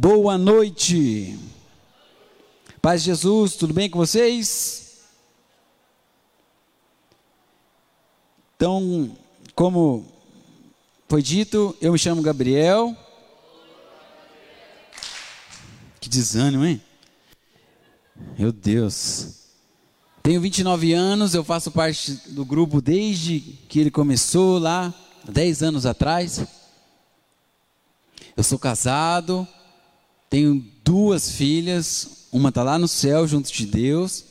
Boa noite. Paz de Jesus, tudo bem com vocês? Então, como foi dito, eu me chamo Gabriel. Que desânimo, hein? Meu Deus. Tenho 29 anos, eu faço parte do grupo desde que ele começou lá, 10 anos atrás. Eu sou casado, tenho duas filhas, uma está lá no céu junto de Deus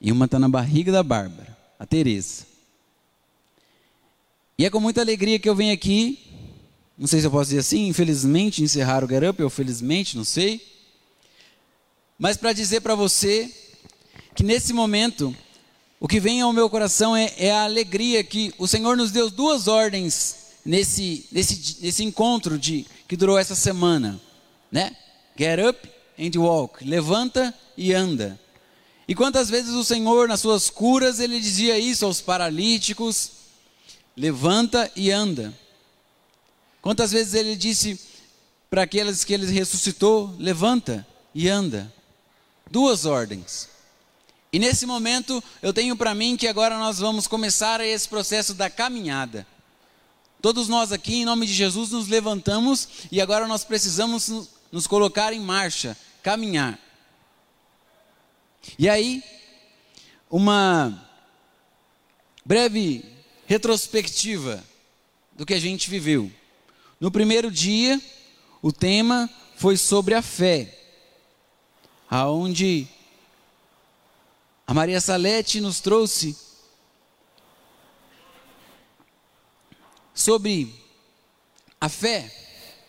e uma está na barriga da Bárbara, a Teresa. E é com muita alegria que eu venho aqui, não sei se eu posso dizer assim, infelizmente, encerrar o Get Up, ou felizmente, não sei. Mas para dizer para você que nesse momento, o que vem ao meu coração é, é, a alegria que o Senhor nos deu duas ordens nesse, nesse, nesse encontro de, que durou essa semana, né? Get up and walk, levanta e anda. E quantas vezes o Senhor, nas suas curas, ele dizia isso aos paralíticos: levanta e anda. Quantas vezes ele disse para aqueles que ele ressuscitou: levanta e anda. Duas ordens. E nesse momento eu tenho para mim que agora nós vamos começar esse processo da caminhada. Todos nós aqui, em nome de Jesus, nos levantamos e agora nós precisamos nos colocar em marcha, caminhar. E aí, uma breve retrospectiva do que a gente viveu. No primeiro dia, o tema foi sobre a fé, aonde a Maria Salete nos trouxe sobre a fé,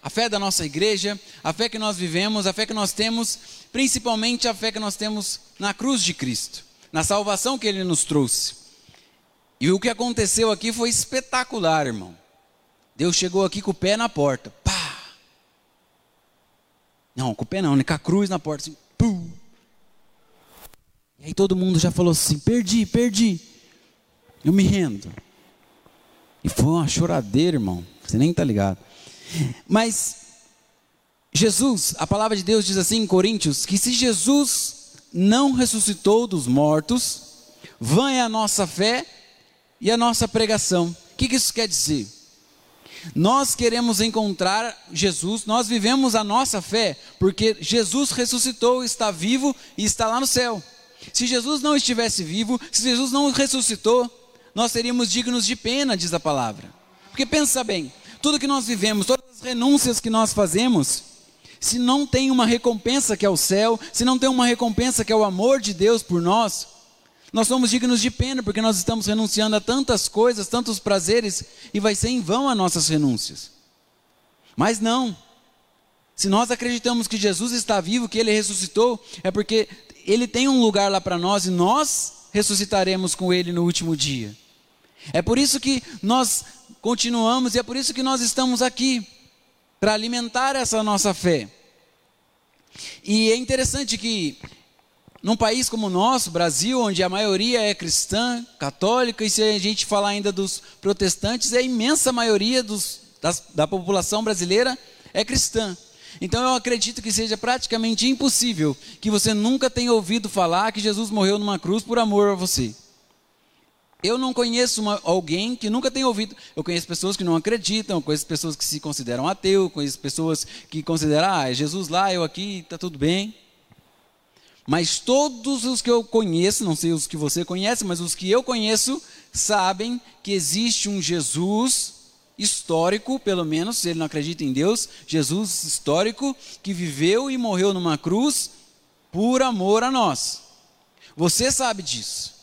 a fé da nossa igreja, a fé que nós vivemos, a fé que nós temos, principalmente a fé que nós temos na cruz de Cristo, na salvação que Ele nos trouxe. E o que aconteceu aqui foi espetacular, irmão. Deus chegou aqui com o pé na porta, pá! Não, com o pé não, né? com a cruz na porta, assim, pum! E aí todo mundo já falou assim: perdi, perdi. Eu me rendo. E foi uma choradeira, irmão. Você nem está ligado. Mas Jesus, a palavra de Deus diz assim em Coríntios: que se Jesus não ressuscitou dos mortos, vã é a nossa fé e a nossa pregação. O que, isso quer dizer? Nós queremos encontrar Jesus, nós vivemos a nossa fé, porque Jesus ressuscitou, está vivo e está lá no céu. Se Jesus não estivesse vivo, se Jesus não ressuscitou, nós seríamos dignos de pena, diz a palavra. Porque pensa bem, tudo que nós vivemos, todas as renúncias que nós fazemos, se não tem uma recompensa que é o céu, se não tem uma recompensa que é o amor de Deus por nós, nós somos dignos de pena, porque nós estamos renunciando a tantas coisas, tantos prazeres, e vai ser em vão as nossas renúncias. Mas não. Se nós acreditamos que Jesus está vivo, que ele ressuscitou, é porque ele tem um lugar lá para nós e nós ressuscitaremos com ele no último dia. É por isso que nós continuamos e é por isso que nós estamos aqui para alimentar essa nossa fé. E é interessante que num país como o nosso, Brasil, onde a maioria é cristã, católica, e se a gente falar ainda dos protestantes, a imensa maioria dos, das, da população brasileira é cristã. Então eu acredito que seja praticamente impossível que você nunca tenha ouvido falar que Jesus morreu numa cruz por amor a você. Eu não conheço uma, alguém que nunca tenha ouvido. Eu conheço pessoas que não acreditam, conheço pessoas que se consideram ateu, conheço pessoas que consideram, ah, é Jesus lá, eu aqui, está tudo bem. Mas todos os que eu conheço, não sei os que você conhece, mas os que eu conheço, sabem que existe um Jesus histórico, pelo menos, se ele não acredita em Deus, Jesus histórico, que viveu e morreu numa cruz por amor a nós. Você sabe disso.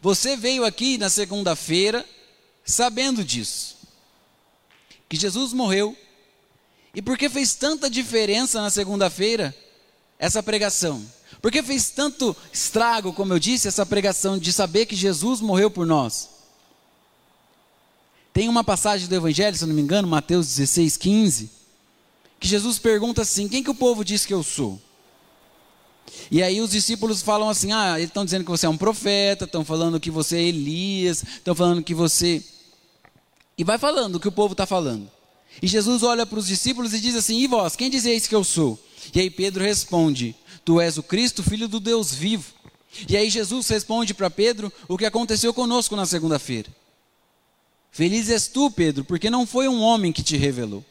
Você veio aqui na segunda-feira sabendo disso. Que Jesus morreu. E por que fez tanta diferença na segunda-feira essa pregação? Por que fez tanto estrago, como eu disse, essa pregação de saber que Jesus morreu por nós? Tem uma passagem do Evangelho, se não me engano, Mateus 16, 15, que Jesus pergunta assim: Quem que o povo diz que eu sou? E aí os discípulos falam assim: Ah, eles estão dizendo que você é um profeta, estão falando que você é Elias, estão falando que você. E vai falando o que o povo está falando. E Jesus olha para os discípulos e diz assim: E vós, quem dizeis que eu sou? E aí Pedro responde: Tu és o Cristo, filho do Deus vivo. E aí Jesus responde para Pedro o que aconteceu conosco na segunda-feira. Feliz és tu, Pedro, porque não foi um homem que te revelou,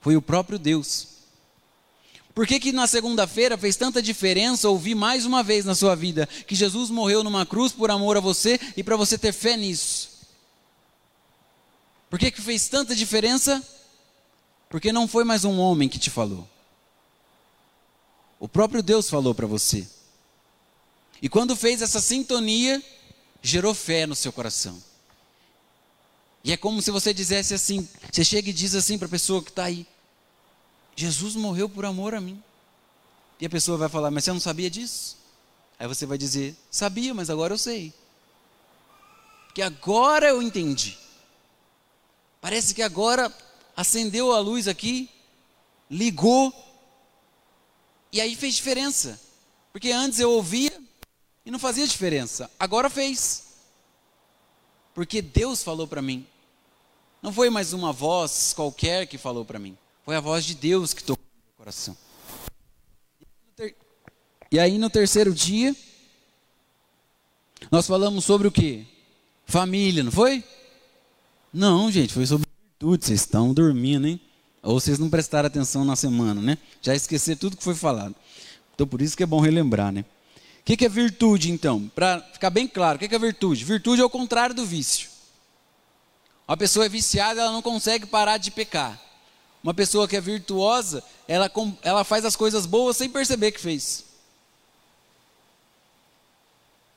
foi o próprio Deus. Por que, que na segunda-feira fez tanta diferença ouvir mais uma vez na sua vida que Jesus morreu numa cruz por amor a você e para você ter fé nisso? Por que, que fez tanta diferença? Porque não foi mais um homem que te falou. O próprio Deus falou para você. E quando fez essa sintonia, gerou fé no seu coração. E é como se você dissesse assim: você chega e diz assim para a pessoa que está aí: Jesus morreu por amor a mim. E a pessoa vai falar: Mas você não sabia disso? Aí você vai dizer: Sabia, mas agora eu sei. Porque agora eu entendi. Parece que agora acendeu a luz aqui, ligou, e aí fez diferença. Porque antes eu ouvia e não fazia diferença. Agora fez. Porque Deus falou para mim. Não foi mais uma voz qualquer que falou para mim. Foi a voz de Deus que tocou no meu coração. E aí no terceiro dia, nós falamos sobre o que? Família, não foi? Não, gente, foi sobre virtude. Vocês estão dormindo, hein? Ou vocês não prestaram atenção na semana, né? Já esqueceram tudo que foi falado. Então por isso que é bom relembrar, né? O que, que é virtude, então? Para ficar bem claro, o que, que é virtude? Virtude é o contrário do vício. Uma pessoa é viciada, ela não consegue parar de pecar. Uma pessoa que é virtuosa, ela, ela faz as coisas boas sem perceber que fez.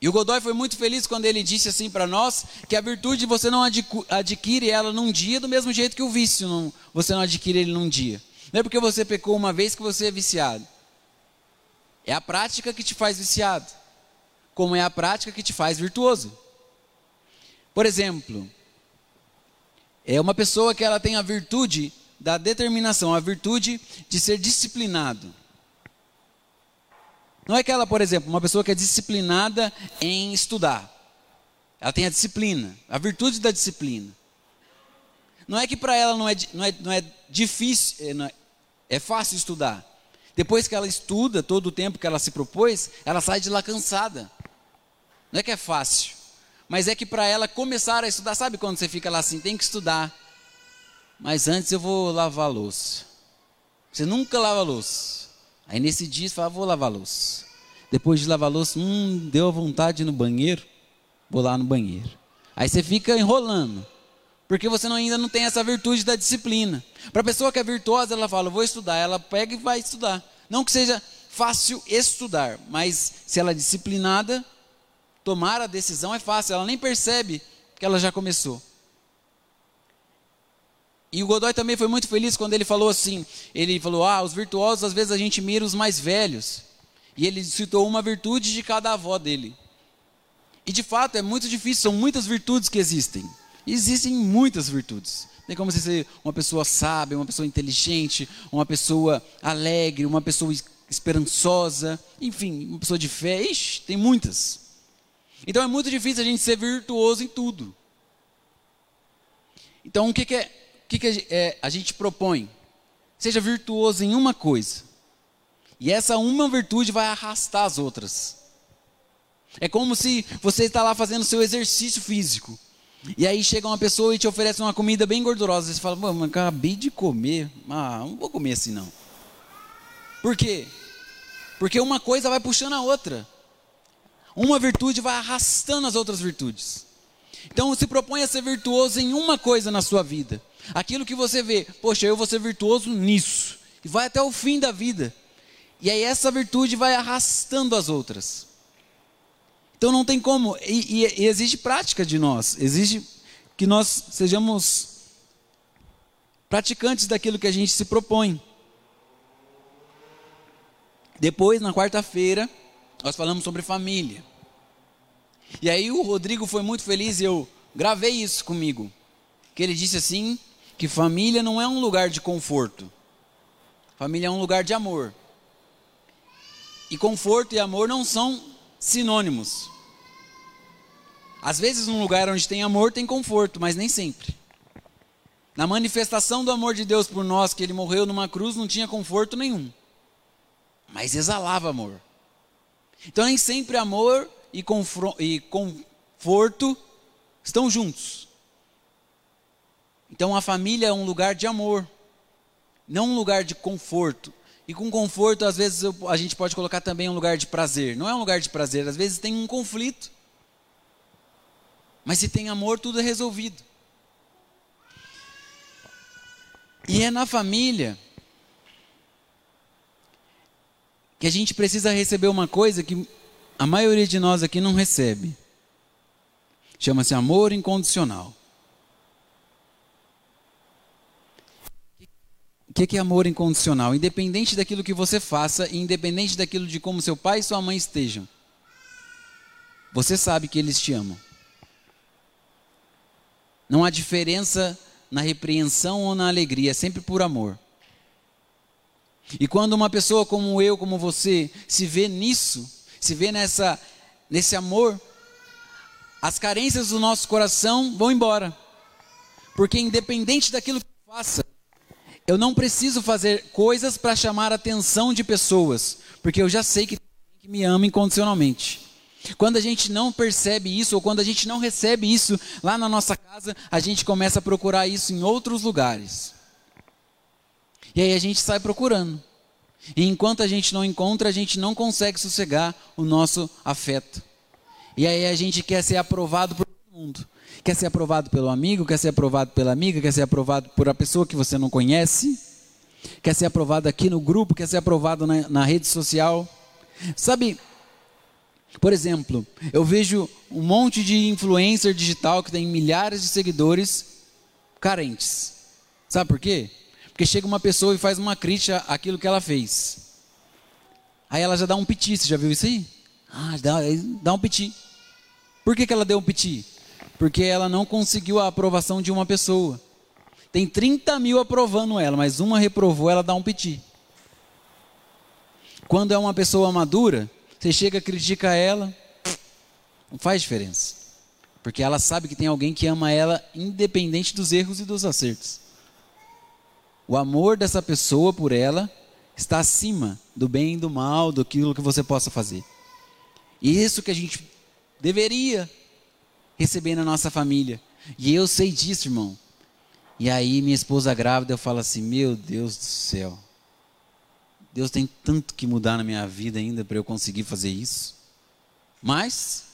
E o Godoy foi muito feliz quando ele disse assim para nós que a virtude você não adquire ela num dia do mesmo jeito que o vício não, você não adquire ele num dia. Não é porque você pecou uma vez que você é viciado. É a prática que te faz viciado, como é a prática que te faz virtuoso. Por exemplo, é uma pessoa que ela tem a virtude da determinação, a virtude de ser disciplinado. Não é que ela, por exemplo, uma pessoa que é disciplinada em estudar. Ela tem a disciplina, a virtude da disciplina. Não é que para ela não é, não é, não é difícil, é, não é, é fácil estudar. Depois que ela estuda todo o tempo que ela se propôs, ela sai de lá cansada. Não é que é fácil, mas é que para ela começar a estudar, sabe quando você fica lá assim, tem que estudar. Mas antes eu vou lavar a louça. Você nunca lava a louça. Aí nesse dia você fala, vou lavar a louça. Depois de lavar a louça, hum, deu a vontade no banheiro, vou lá no banheiro. Aí você fica enrolando, porque você não, ainda não tem essa virtude da disciplina. Para a pessoa que é virtuosa, ela fala, vou estudar, ela pega e vai estudar. Não que seja fácil estudar, mas se ela é disciplinada, tomar a decisão é fácil, ela nem percebe que ela já começou. E o Godoy também foi muito feliz quando ele falou assim: ele falou, ah, os virtuosos às vezes a gente mira os mais velhos. E ele citou uma virtude de cada avó dele. E de fato é muito difícil, são muitas virtudes que existem. Existem muitas virtudes. Tem como você ser uma pessoa sábia, uma pessoa inteligente, uma pessoa alegre, uma pessoa esperançosa, enfim, uma pessoa de fé. Ixi, tem muitas. Então é muito difícil a gente ser virtuoso em tudo. Então o que, que é que, que é, a gente propõe? Seja virtuoso em uma coisa. E essa uma virtude vai arrastar as outras. É como se você está lá fazendo seu exercício físico. E aí chega uma pessoa e te oferece uma comida bem gordurosa. Você fala, mas acabei de comer. Ah, não vou comer assim não. Por quê? Porque uma coisa vai puxando a outra. Uma virtude vai arrastando as outras virtudes. Então se propõe a ser virtuoso em uma coisa na sua vida. Aquilo que você vê, poxa, eu vou ser virtuoso nisso. E vai até o fim da vida. E aí essa virtude vai arrastando as outras. Então não tem como. E, e, e exige prática de nós. Exige que nós sejamos praticantes daquilo que a gente se propõe. Depois, na quarta-feira, nós falamos sobre família. E aí o Rodrigo foi muito feliz e eu gravei isso comigo. Que ele disse assim: que família não é um lugar de conforto. Família é um lugar de amor. E conforto e amor não são sinônimos. Às vezes, num lugar onde tem amor, tem conforto, mas nem sempre. Na manifestação do amor de Deus por nós, que ele morreu numa cruz, não tinha conforto nenhum. mas exalava amor. Então nem sempre amor e, e conforto estão juntos. Então a família é um lugar de amor, não um lugar de conforto. E com conforto, às vezes, a gente pode colocar também um lugar de prazer. Não é um lugar de prazer, às vezes tem um conflito. Mas se tem amor, tudo é resolvido. E é na família que a gente precisa receber uma coisa que a maioria de nós aqui não recebe. Chama-se amor incondicional. O que é amor incondicional? Independente daquilo que você faça, independente daquilo de como seu pai e sua mãe estejam, você sabe que eles te amam. Não há diferença na repreensão ou na alegria, é sempre por amor. E quando uma pessoa como eu, como você, se vê nisso, se vê nessa, nesse amor, as carências do nosso coração vão embora. Porque independente daquilo que faça, eu não preciso fazer coisas para chamar a atenção de pessoas, porque eu já sei que, me ama incondicionalmente. Quando a gente não percebe isso, ou quando a gente não recebe isso lá na nossa casa, a gente começa a procurar isso em outros lugares. E aí a gente sai procurando. E enquanto a gente não encontra, a gente não consegue sossegar o nosso afeto. E aí a gente quer ser aprovado por todo mundo. Quer ser aprovado pelo amigo, quer ser aprovado pela amiga, quer ser aprovado por a pessoa que você não conhece, quer ser aprovado aqui no grupo, quer ser aprovado na, na rede social. Sabe, por exemplo, eu vejo um monte de influencer digital que tem milhares de seguidores carentes. Sabe por quê? Porque chega uma pessoa e faz uma crítica àquilo que ela fez. Aí ela já dá um piti, você já viu isso aí? Ah, dá, dá um piti. Por que, que ela deu um piti? Porque ela não conseguiu a aprovação de uma pessoa. Tem 30 mil aprovando ela, mas uma reprovou, ela dá um piti. Quando é uma pessoa madura, você chega, critica ela, não faz diferença. Porque ela sabe que tem alguém que ama ela, independente dos erros e dos acertos. O amor dessa pessoa por ela está acima do bem e do mal, do que você possa fazer. E isso que a gente deveria receber na nossa família. E eu sei disso, irmão. E aí minha esposa grávida, eu falo assim: "Meu Deus do céu. Deus tem tanto que mudar na minha vida ainda para eu conseguir fazer isso. Mas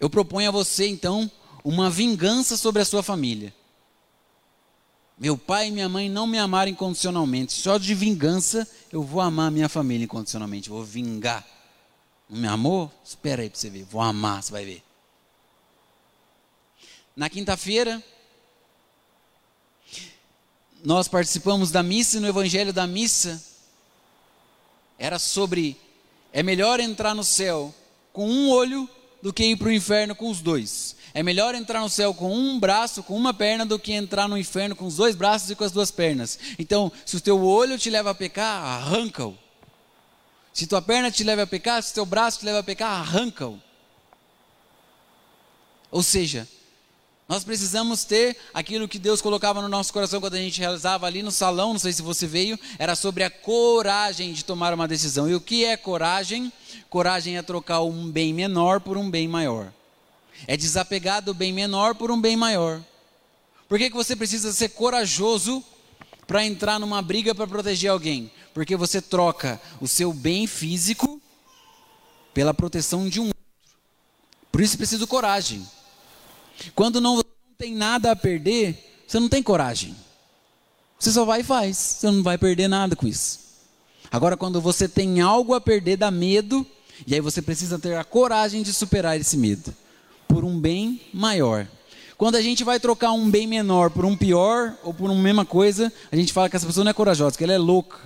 eu proponho a você então uma vingança sobre a sua família. Meu pai e minha mãe não me amaram incondicionalmente. Só de vingança eu vou amar minha família incondicionalmente. Vou vingar. Não me amou? Espera aí para você ver. Vou amar, você vai ver. Na quinta-feira, nós participamos da missa e no evangelho da missa era sobre é melhor entrar no céu com um olho do que ir para o inferno com os dois. É melhor entrar no céu com um braço, com uma perna, do que entrar no inferno com os dois braços e com as duas pernas. Então, se o teu olho te leva a pecar, arranca-o. Se tua perna te leva a pecar, se teu braço te leva a pecar, arranca-o. Ou seja, nós precisamos ter aquilo que Deus colocava no nosso coração quando a gente realizava ali no salão, não sei se você veio, era sobre a coragem de tomar uma decisão. E o que é coragem? Coragem é trocar um bem menor por um bem maior. É desapegar do bem menor por um bem maior. Por que, que você precisa ser corajoso para entrar numa briga para proteger alguém? Porque você troca o seu bem físico pela proteção de um outro. Por isso precisa coragem. Quando não, não tem nada a perder, você não tem coragem. Você só vai e faz. Você não vai perder nada com isso. Agora, quando você tem algo a perder, dá medo. E aí você precisa ter a coragem de superar esse medo. Por um bem maior. Quando a gente vai trocar um bem menor por um pior ou por uma mesma coisa, a gente fala que essa pessoa não é corajosa, que ela é louca.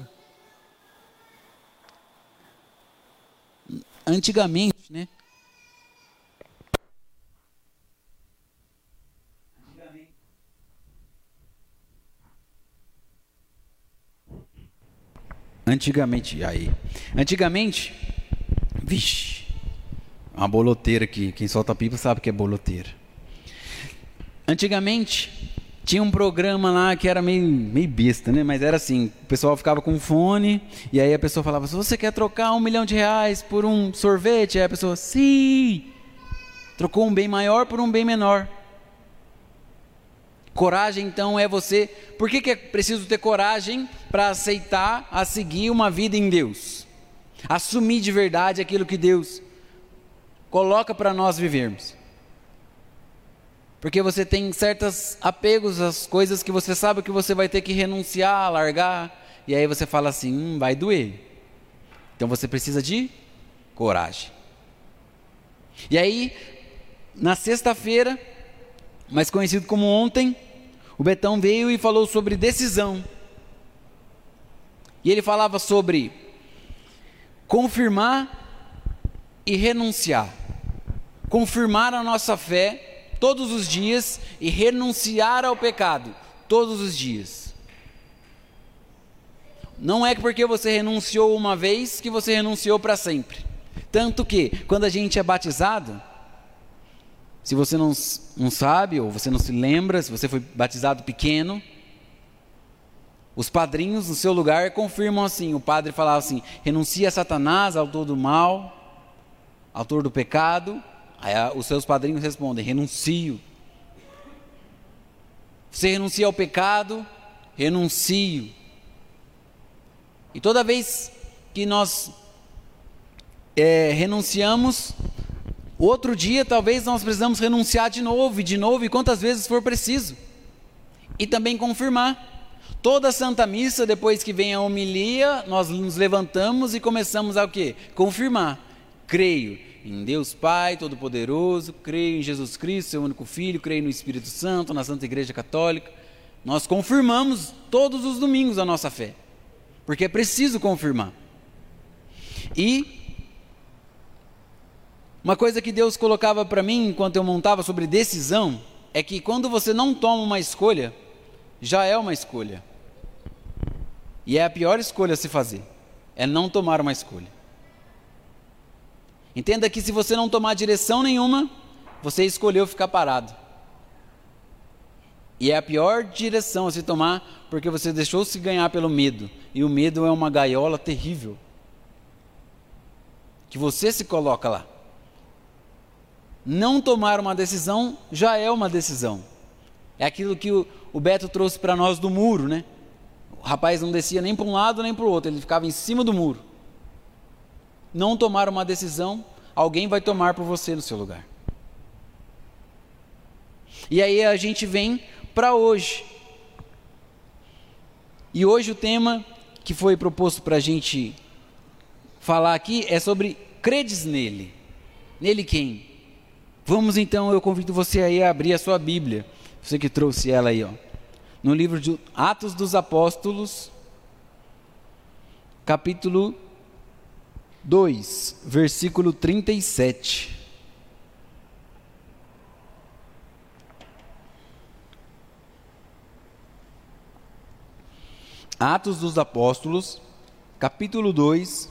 Antigamente, né? Antigamente, aí. Antigamente, vixe, uma boloteira aqui. Quem solta pipa sabe que é boloteira. Antigamente, Tinha um programa lá que era meio, meio besta, né? Mas era assim: o pessoal ficava com fone, e aí a pessoa falava: se você quer trocar um milhão de reais por um sorvete? Aí a pessoa, sim! Trocou um bem maior por um bem menor. Coragem, então, é você. Por que, que é preciso ter coragem para aceitar, a seguir uma vida em Deus? Assumir de verdade aquilo que Deus coloca para nós vivermos. Porque você tem certos apegos às coisas que você sabe que você vai ter que renunciar, largar, e aí você fala assim: hum, vai doer. Então você precisa de coragem. E aí, na sexta-feira, mais conhecido como ontem, o Betão veio e falou sobre decisão. E ele falava sobre confirmar e renunciar. Confirmar a nossa fé todos os dias e renunciar ao pecado todos os dias. Não é porque você renunciou uma vez que você renunciou para sempre. Tanto que, quando a gente é batizado, se você não, não sabe ou você não se lembra, se você foi batizado pequeno, os padrinhos no seu lugar confirmam assim: o padre falava assim, renuncia a Satanás, autor do mal, autor do pecado, Aí os seus padrinhos respondem: renuncio. Você renuncia ao pecado? Renuncio. E toda vez que nós é, renunciamos, outro dia talvez nós precisamos renunciar de novo, e de novo, e quantas vezes for preciso. E também confirmar. Toda Santa Missa, depois que vem a homilia, nós nos levantamos e começamos a o quê? Confirmar. Creio em Deus Pai Todo-Poderoso, creio em Jesus Cristo, seu único Filho, creio no Espírito Santo, na Santa Igreja Católica. Nós confirmamos todos os domingos a nossa fé, porque é preciso confirmar. E uma coisa que Deus colocava para mim enquanto eu montava sobre decisão é que quando você não toma uma escolha, já é uma escolha. E é a pior escolha a se fazer, é não tomar uma escolha. Entenda que se você não tomar direção nenhuma, você escolheu ficar parado. E é a pior direção a se tomar, porque você deixou se ganhar pelo medo. E o medo é uma gaiola terrível. Que você se coloca lá. Não tomar uma decisão já é uma decisão. É aquilo que o, Beto trouxe para nós do muro, né? O rapaz não descia nem para um lado nem para o outro, ele ficava em cima do muro não tomar uma decisão, alguém vai tomar por você no seu lugar. E aí a gente vem para hoje. E hoje o tema que foi proposto para a gente falar aqui é sobre credes nele. Nele quem? Vamos então, eu convido você aí a abrir a sua Bíblia. Você que trouxe ela aí, ó. No livro de Atos dos Apóstolos, capítulo 2, versículo 37. Atos dos Apóstolos, capítulo 2,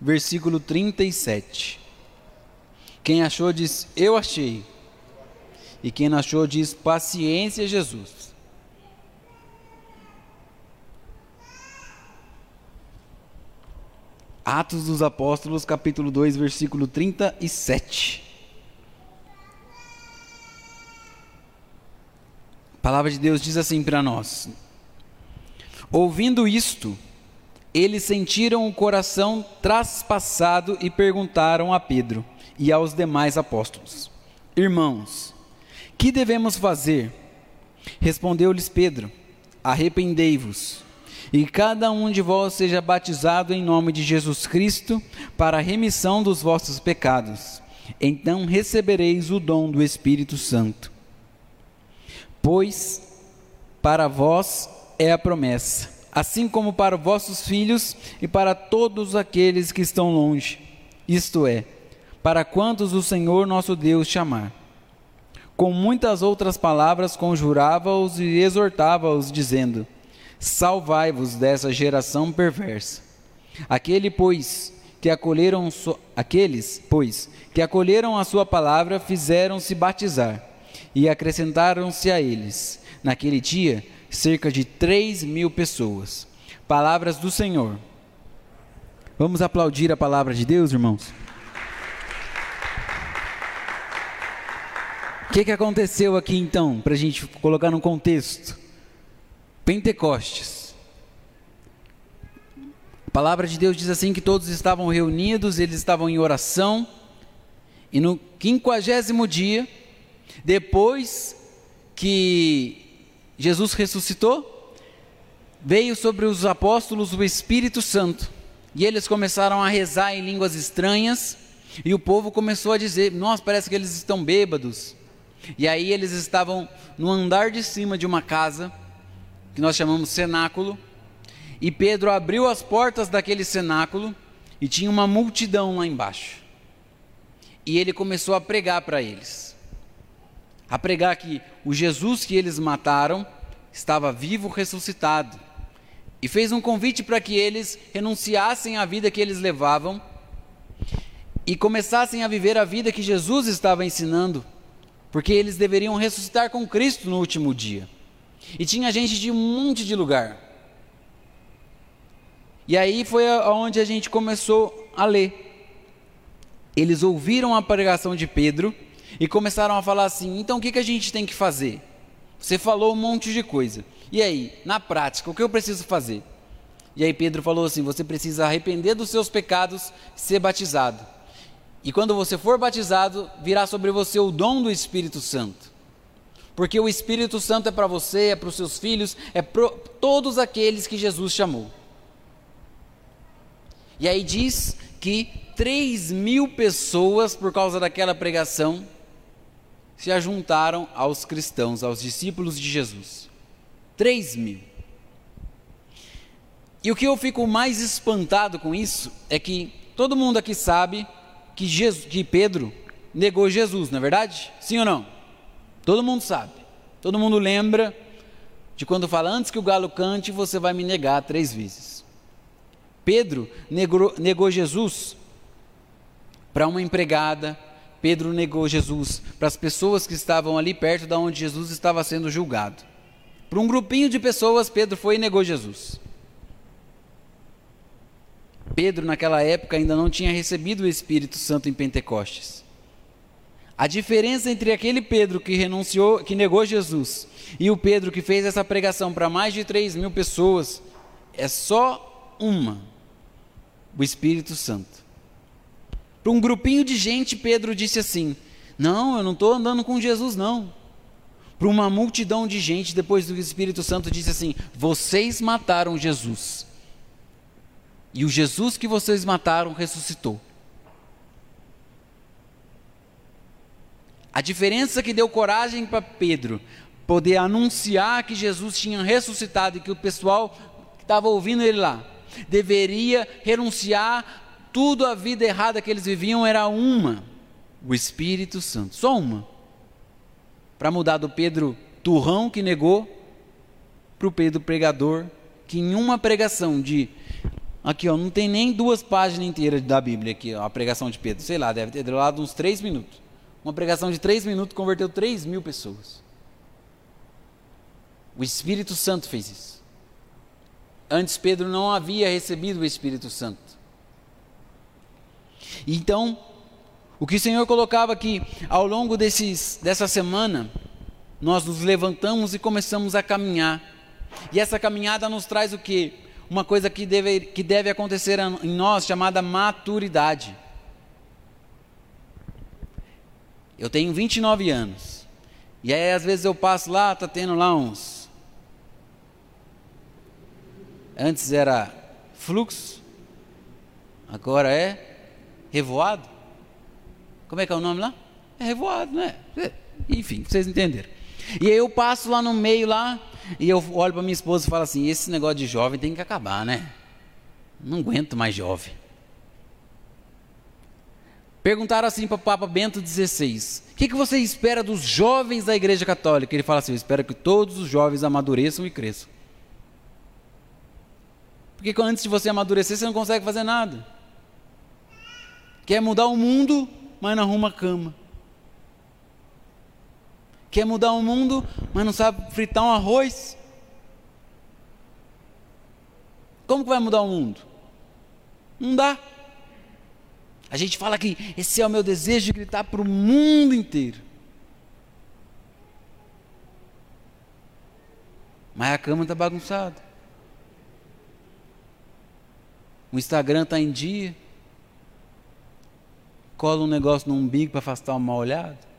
versículo 37. Quem achou diz: Eu achei. E quem não achou diz: Paciência, Jesus. Atos dos Apóstolos, capítulo 2, versículo 37. A palavra de Deus diz assim para nós: Ouvindo isto, eles sentiram o coração traspassado e perguntaram a Pedro e aos demais apóstolos: Irmãos, que devemos fazer? Respondeu-lhes Pedro: Arrependei-vos e cada um de vós seja batizado em nome de Jesus Cristo para a remissão dos vossos pecados. Então recebereis o dom do Espírito Santo. Pois para vós é a promessa, assim como para vossos filhos e para todos aqueles que estão longe, isto é, para quantos o Senhor nosso Deus chamar. Com muitas outras palavras conjurava-os e exortava-os, dizendo: salvai-vos dessa geração perversa. Aquele, pois, que acolheram so, aqueles, pois, que acolheram a sua palavra, fizeram-se batizar e acrescentaram-se a eles, naquele dia cerca de 3 mil pessoas. Palavras do Senhor. Vamos aplaudir a palavra de Deus, irmãos? O que, que aconteceu aqui então, para a gente colocar no contexto? Pentecostes. A palavra de Deus diz assim que todos estavam reunidos, eles estavam em oração, e no quinquagésimo dia, depois que Jesus ressuscitou, veio sobre os apóstolos o Espírito Santo, e eles começaram a rezar em línguas estranhas, e o povo começou a dizer: Nossa, parece que eles estão bêbados. E aí eles estavam no andar de cima de uma casa, que nós chamamos cenáculo, e Pedro abriu as portas daquele cenáculo e tinha uma multidão lá embaixo. E ele começou a pregar para eles. A pregar que o Jesus que eles mataram estava vivo, ressuscitado. E fez um convite para que eles renunciassem à vida que eles levavam e começassem a viver a vida que Jesus estava ensinando, porque eles deveriam ressuscitar com Cristo no último dia. E tinha gente de um monte de lugar. E aí foi aonde a gente começou a ler. Eles ouviram a pregação de Pedro e começaram a falar assim: então o que, que a gente tem que fazer? Você falou um monte de coisa. E aí, na prática, o que eu preciso fazer? E aí Pedro falou assim: você precisa arrepender dos seus pecados, ser batizado. E quando você for batizado, virá sobre você o dom do Espírito Santo. Porque o Espírito Santo é para você, é para os seus filhos, é para todos aqueles que Jesus chamou. E aí diz que 3 mil pessoas, por causa daquela pregação, se ajuntaram aos cristãos, aos discípulos de Jesus. 3 mil. E o que eu fico mais espantado com isso é que todo mundo aqui sabe que, Jesus, que Pedro negou Jesus, não é verdade? Sim ou não? Todo mundo sabe. Todo mundo lembra de quando fala: Antes que o galo cante, você vai me negar três vezes. Pedro negou, negou Jesus para uma empregada, Pedro negou Jesus para as pessoas que estavam ali perto da onde Jesus estava sendo julgado. Para um grupinho de pessoas, Pedro foi e negou Jesus. Pedro, naquela época, ainda não tinha recebido o Espírito Santo em Pentecostes. A diferença entre aquele Pedro que renunciou, que negou Jesus, e o Pedro que fez essa pregação para mais de 3 mil pessoas, é só uma o Espírito Santo. Para um grupinho de gente, Pedro disse assim: Não, eu não estou andando com Jesus, não. Para uma multidão de gente, depois do Espírito Santo disse assim: Vocês mataram Jesus. E o Jesus que vocês mataram ressuscitou. A diferença que deu coragem para Pedro poder anunciar que Jesus tinha ressuscitado e que o pessoal que estava ouvindo ele lá deveria renunciar tudo a vida errada que eles viviam era uma, o Espírito Santo, só uma. Para mudar do Pedro turrão que negou para o Pedro pregador que em uma pregação de aqui ó, não tem nem duas páginas inteiras da Bíblia aqui, ó, a pregação de Pedro, sei lá, deve ter durado uns três minutos. Uma pregação de três minutos converteu três mil pessoas. O Espírito Santo fez isso. Antes Pedro não havia recebido o Espírito Santo. Então, o que o Senhor colocava aqui ao longo desses, dessa semana, nós nos levantamos e começamos a caminhar. E essa caminhada nos traz o que? Uma coisa que deve, que deve acontecer em nós chamada maturidade. Eu tenho 29 anos. E aí às vezes eu passo lá, tá tendo lá uns Antes era fluxo, agora é revoado. Como é que é o nome lá? É revoado, né? Enfim, vocês entenderam. E aí eu passo lá no meio lá, e eu olho para minha esposa e falo assim: esse negócio de jovem tem que acabar, né? Não aguento mais jovem. Perguntaram assim para o Papa Bento XVI: o que, que você espera dos jovens da Igreja Católica? Ele fala assim: eu espero que todos os jovens amadureçam e cresçam. Porque antes de você amadurecer, você não consegue fazer nada. Quer mudar o mundo, mas não arruma cama. Quer mudar o mundo, mas não sabe fritar um arroz? Como que vai mudar o mundo? Não dá. A gente fala que esse é o meu desejo de gritar para o mundo inteiro. Mas a cama está bagunçada. O Instagram está em dia. Cola um negócio no umbigo para afastar uma mal olhado.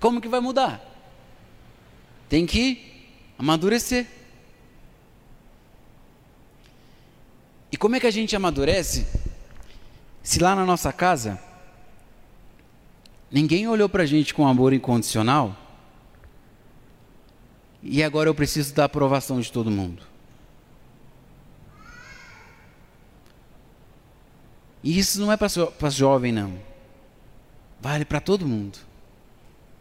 Como que vai mudar? Tem que amadurecer. E como é que a gente amadurece se lá na nossa casa ninguém olhou para a gente com amor incondicional e agora eu preciso da aprovação de todo mundo? E isso não é para jovem, não. Vale para todo mundo.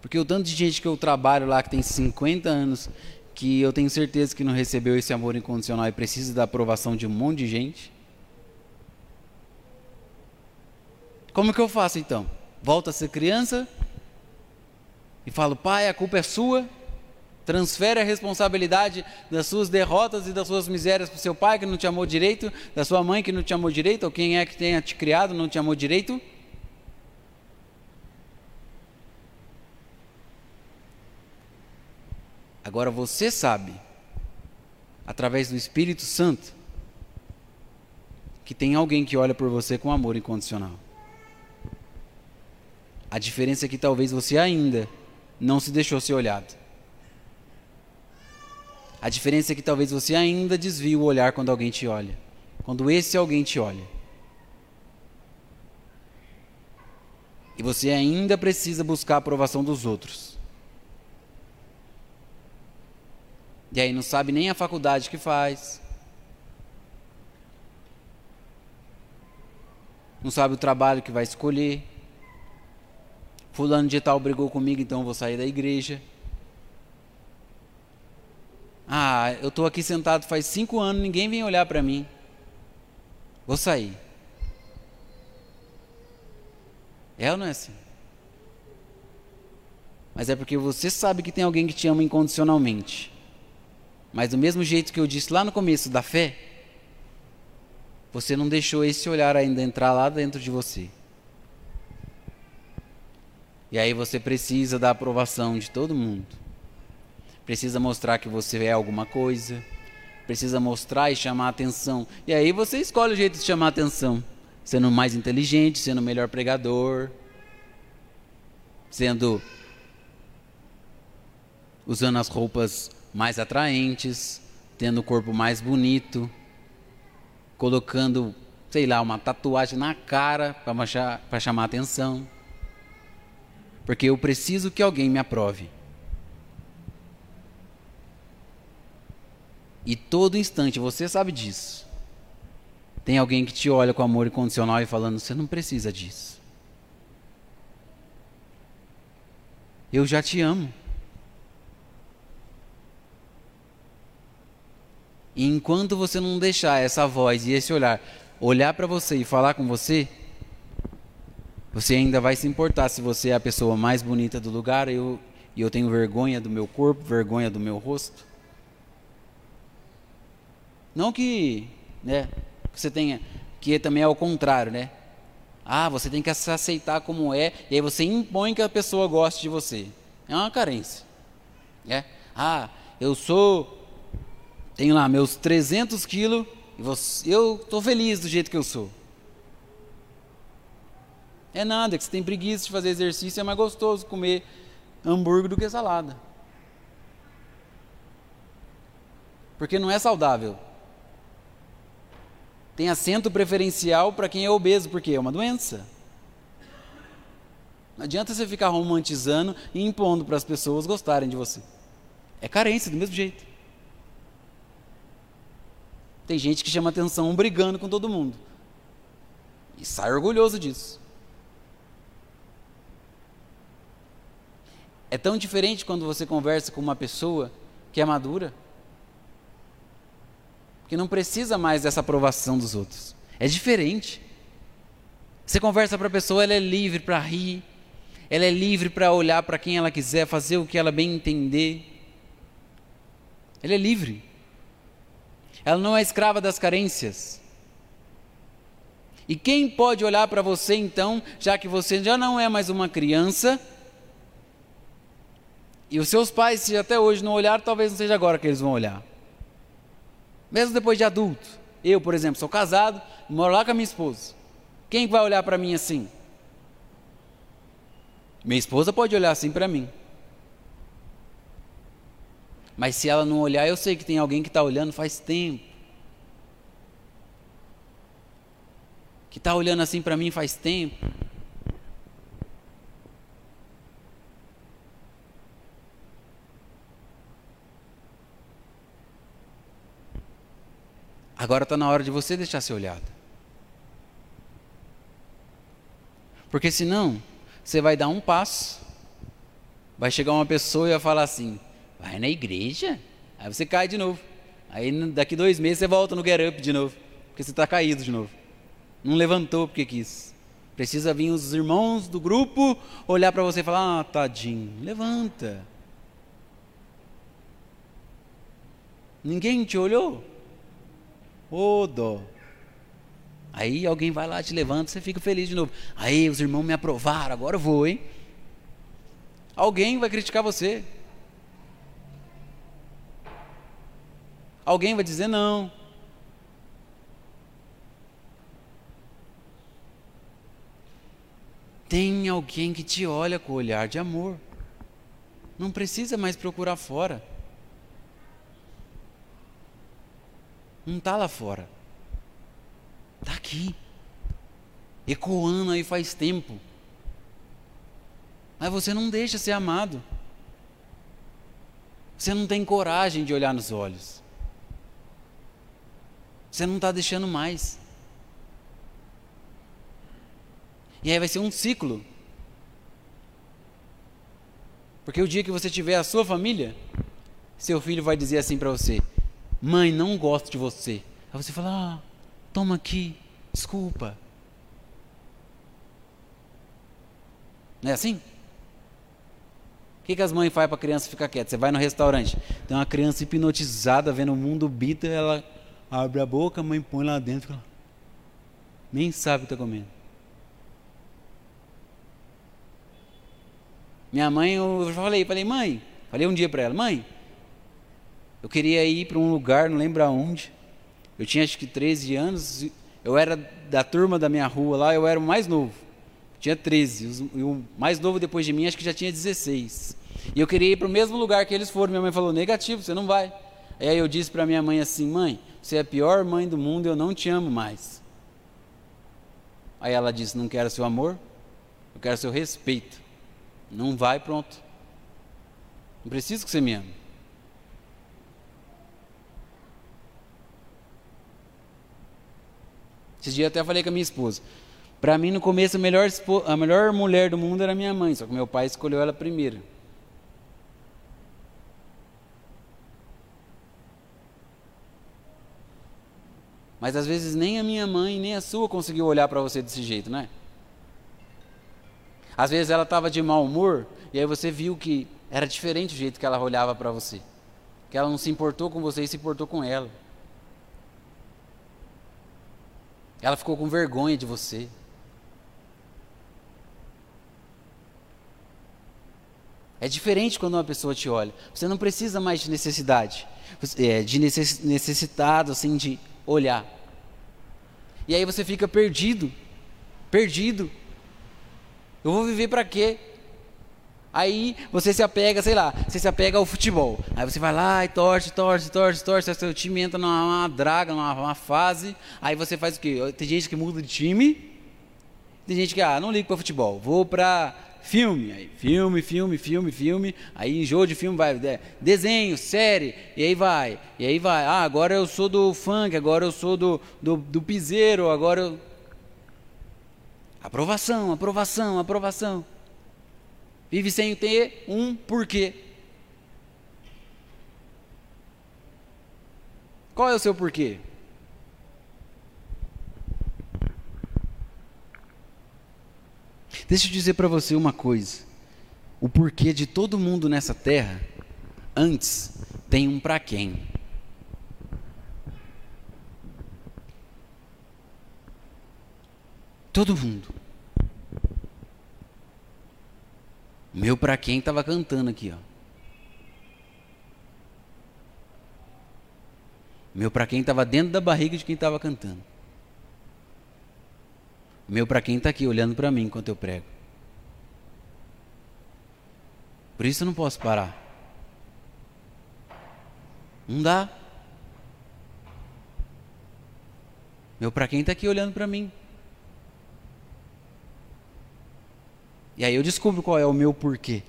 Porque o tanto de gente que eu trabalho lá que tem 50 anos, que eu tenho certeza que não recebeu esse amor incondicional e precisa da aprovação de um monte de gente. Como que eu faço então? Volto a ser criança e falo, pai, a culpa é sua. Transfere a responsabilidade das suas derrotas e das suas misérias para o seu pai que não te amou direito, da sua mãe que não te amou direito, ou quem é que tenha te criado não te amou direito. Agora você sabe, através do Espírito Santo, que tem alguém que olha por você com amor incondicional. A diferença é que talvez você ainda não se deixou ser olhado. A diferença é que talvez você ainda desvie o olhar quando alguém te olha. Quando esse alguém te olha. E você ainda precisa buscar a aprovação dos outros. E aí não sabe nem a faculdade que faz. Não sabe o trabalho que vai escolher. Fulano de tal brigou comigo, então vou sair da igreja. Ah, eu estou aqui sentado faz cinco anos, ninguém vem olhar para mim. Vou sair. É ou não é assim? Mas é porque você sabe que tem alguém que te ama incondicionalmente. Mas do mesmo jeito que eu disse lá no começo da fé, você não deixou esse olhar ainda entrar lá dentro de você. E aí você precisa da aprovação de todo mundo. Precisa mostrar que você é alguma coisa. Precisa mostrar e chamar atenção. E aí você escolhe o jeito de chamar atenção. Sendo mais inteligente, sendo melhor pregador. Sendo. Usando as roupas mais atraentes, tendo o corpo mais bonito, colocando, sei lá, uma tatuagem na cara para chamar atenção. Porque eu preciso que alguém me aprove. E todo instante, você sabe disso. Tem alguém que te olha com amor incondicional e falando: você não precisa disso. Eu já te amo. E enquanto você não deixar essa voz e esse olhar olhar para você e falar com você, você ainda vai se importar se você é a pessoa mais bonita do lugar e eu, eu tenho vergonha do meu corpo, vergonha do meu rosto. Não que, né, que você tenha, que também é o contrário, né? Ah, você tem que se aceitar como é, e aí você impõe que a pessoa goste de você. É uma carência. É? Ah, eu sou tenho lá meus 300 quilos e você, eu estou feliz do jeito que eu sou. É nada, que você tem preguiça de fazer exercício, é mais gostoso comer hambúrguer do que salada. Porque não é saudável. Tem assento preferencial para quem é obeso, porque é uma doença. Não adianta você ficar romantizando e impondo para as pessoas gostarem de você. É carência, do mesmo jeito. Tem gente que chama atenção brigando com todo mundo. E sai orgulhoso disso. É tão diferente quando você conversa com uma pessoa que é madura, que não precisa mais dessa aprovação dos outros. É diferente. Você conversa para a pessoa, ela é livre para rir, ela é livre para olhar para quem ela quiser, fazer o que ela bem entender. Ela é livre. Ela não é escrava das carências. E quem pode olhar para você então, já que você já não é mais uma criança, e os seus pais, se até hoje não olharam, talvez não seja agora que eles vão olhar. Mesmo depois de adulto. Eu, por exemplo, sou casado, moro lá com a minha esposa. Quem vai olhar para mim assim? Minha esposa pode olhar assim para mim. Mas se ela não olhar, eu sei que tem alguém que está olhando faz tempo. Que está olhando assim para mim faz tempo. Agora está na hora de você deixar ser olhado. Porque senão, você vai dar um passo, vai chegar uma pessoa e vai falar assim: vai na igreja? Aí você cai de novo. Aí daqui dois meses você volta no get up de novo, porque você está caído de novo. Não levantou porque quis. Precisa vir os irmãos do grupo olhar para você e falar: ah, tadinho, levanta. Ninguém te olhou? Ô oh, dó. Aí alguém vai lá, te levanta, você fica feliz de novo. Aí os irmãos me aprovaram, agora eu vou, hein? Alguém vai criticar você. Alguém vai dizer não. Tem alguém que te olha com o olhar de amor. Não precisa mais procurar fora. Não está lá fora. Está aqui. Ecoando aí faz tempo. Mas você não deixa ser amado. Você não tem coragem de olhar nos olhos. Você não está deixando mais. E aí vai ser um ciclo. Porque o dia que você tiver a sua família, seu filho vai dizer assim para você: Mãe, não gosto de você. Aí você fala: Ah, toma aqui, desculpa. Não é assim? O que, que as mães fazem para a criança ficar quieta? Você vai no restaurante, tem uma criança hipnotizada vendo o mundo bita, ela abre a boca, a mãe põe lá dentro, nem sabe o que está comendo. Minha mãe, eu falei, falei, mãe, falei um dia para ela, mãe, eu queria ir para um lugar, não lembro aonde. Eu tinha acho que 13 anos, eu era da turma da minha rua lá, eu era o mais novo. Tinha 13, e o mais novo depois de mim acho que já tinha 16. E eu queria ir para o mesmo lugar que eles foram. Minha mãe falou: negativo, você não vai. Aí eu disse para minha mãe assim: mãe, você é a pior mãe do mundo, eu não te amo mais. Aí ela disse: não quero seu amor, eu quero seu respeito. Não vai, pronto. Não preciso que você me ame. Esses dias até falei com a minha esposa. Para mim, no começo, a melhor, a melhor mulher do mundo era minha mãe, só que meu pai escolheu ela primeiro. Mas às vezes nem a minha mãe, nem a sua conseguiu olhar para você desse jeito, né? Às vezes ela estava de mau humor e aí você viu que era diferente o jeito que ela olhava para você. Que ela não se importou com você e se importou com ela. Ela ficou com vergonha de você. É diferente quando uma pessoa te olha. Você não precisa mais de necessidade, é, de necessitado, assim, de olhar. E aí você fica perdido, perdido. Eu vou viver para quê? Aí você se apega, sei lá, você se apega ao futebol. Aí você vai lá e torce, torce, torce, torce. Seu time entra numa draga, numa, numa fase. Aí você faz o quê? Tem gente que muda de time. Tem gente que, ah, não ligo para futebol. Vou para filme. Aí, filme, filme, filme, filme. Aí jogo de filme vai. Desenho, série. E aí vai. E aí vai. Ah, agora eu sou do funk. Agora eu sou do, do, do piseiro. Agora eu. Aprovação, aprovação, aprovação. Vive sem ter um porquê. Qual é o seu porquê? Deixa eu dizer para você uma coisa. O porquê de todo mundo nessa terra, antes tem um para quem. Todo mundo. Meu para quem estava cantando aqui, ó. Meu para quem estava dentro da barriga de quem estava cantando. Meu para quem está aqui olhando para mim enquanto eu prego. Por isso eu não posso parar. Não dá. Meu para quem está aqui olhando para mim. E aí eu descubro qual é o meu porquê.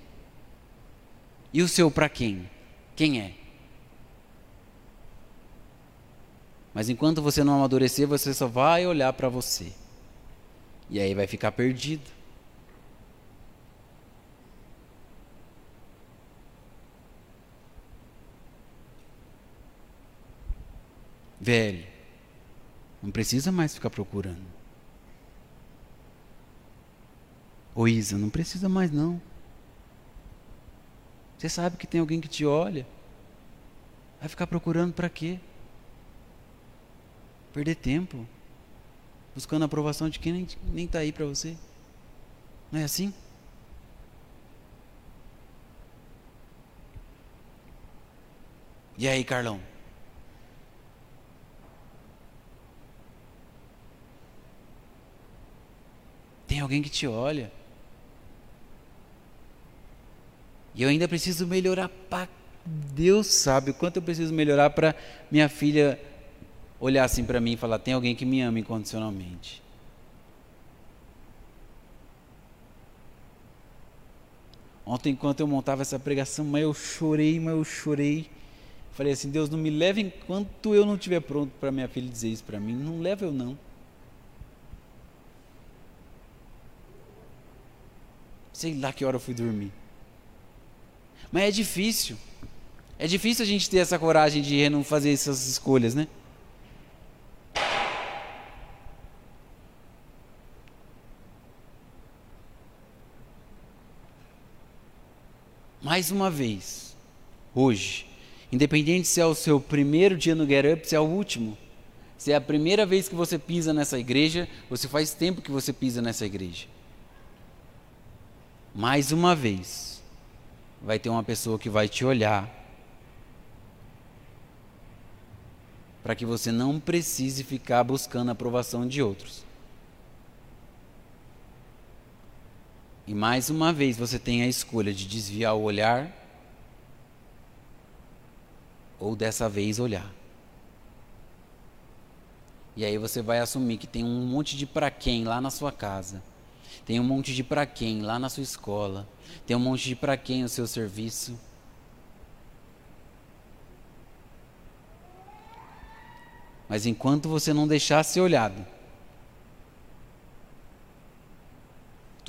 E o seu para quem? Quem é? Mas enquanto você não amadurecer, você só vai olhar para você. E aí vai ficar perdido. Velho, não precisa mais ficar procurando. Ô Isa, não precisa mais não. Você sabe que tem alguém que te olha. Vai ficar procurando para quê? Perder tempo. Buscando a aprovação de quem nem está aí para você. Não é assim? E aí, Carlão? Tem alguém que te olha. E eu ainda preciso melhorar para Deus sabe o quanto eu preciso melhorar para minha filha olhar assim para mim e falar: tem alguém que me ama incondicionalmente. Ontem, enquanto eu montava essa pregação, mas eu chorei, mas eu chorei. Falei assim: Deus, não me leve enquanto eu não estiver pronto para minha filha dizer isso para mim. Não leva eu não. Sei lá que hora eu fui dormir. Mas é difícil. É difícil a gente ter essa coragem de não fazer essas escolhas, né? Mais uma vez, hoje, independente se é o seu primeiro dia no Get Up, se é o último, se é a primeira vez que você pisa nessa igreja, você faz tempo que você pisa nessa igreja. Mais uma vez, vai ter uma pessoa que vai te olhar para que você não precise ficar buscando a aprovação de outros. E mais uma vez você tem a escolha de desviar o olhar ou dessa vez olhar. E aí você vai assumir que tem um monte de para quem lá na sua casa tem um monte de para quem lá na sua escola. Tem um monte de para quem no seu serviço. Mas enquanto você não deixar ser olhado,